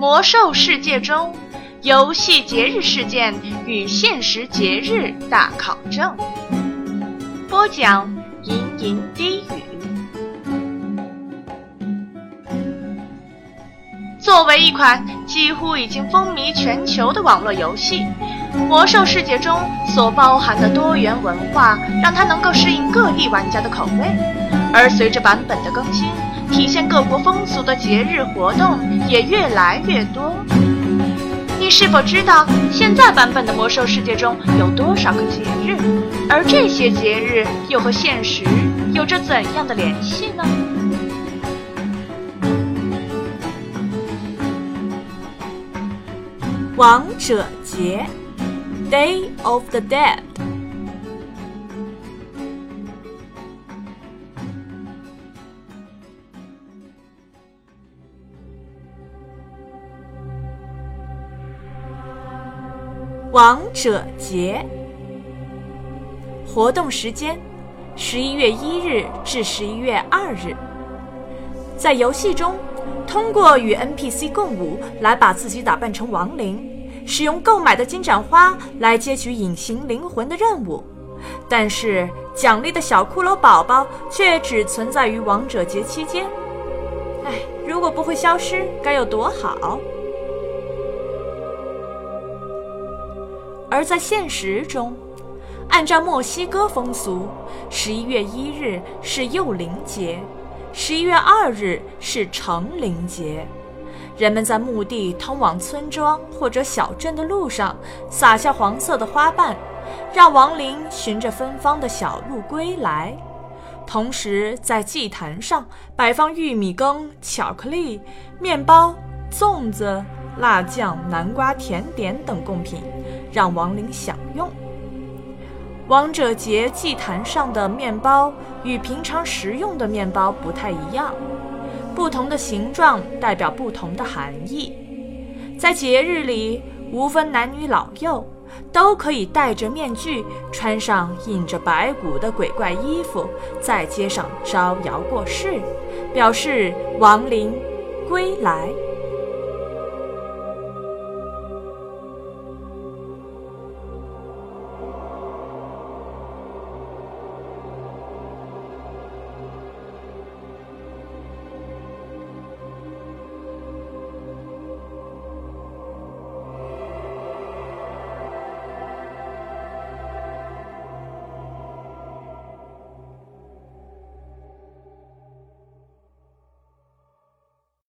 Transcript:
魔兽世界中游戏节日事件与现实节日大考证。播讲：吟吟低语。作为一款几乎已经风靡全球的网络游戏，《魔兽世界》中所包含的多元文化，让它能够适应各地玩家的口味。而随着版本的更新，体现各国风俗的节日活动也越来越多。你是否知道现在版本的《魔兽世界》中有多少个节日？而这些节日又和现实有着怎样的联系呢？王者节 （Day of the Dead）。王者节活动时间：十一月一日至十一月二日。在游戏中，通过与 NPC 共舞来把自己打扮成亡灵，使用购买的金盏花来接取隐形灵魂的任务。但是，奖励的小骷髅宝宝却只存在于王者节期间。唉，如果不会消失，该有多好！而在现实中，按照墨西哥风俗，十一月一日是幼灵节，十一月二日是成灵节。人们在墓地通往村庄或者小镇的路上撒下黄色的花瓣，让亡灵循着芬芳的小路归来。同时，在祭坛上摆放玉米羹、巧克力、面包、粽子。辣酱、南瓜甜点等贡品，让亡灵享用。王者节祭坛上的面包与平常食用的面包不太一样，不同的形状代表不同的含义。在节日里，无分男女老幼，都可以戴着面具，穿上印着白骨的鬼怪衣服，在街上招摇过市，表示亡灵归来。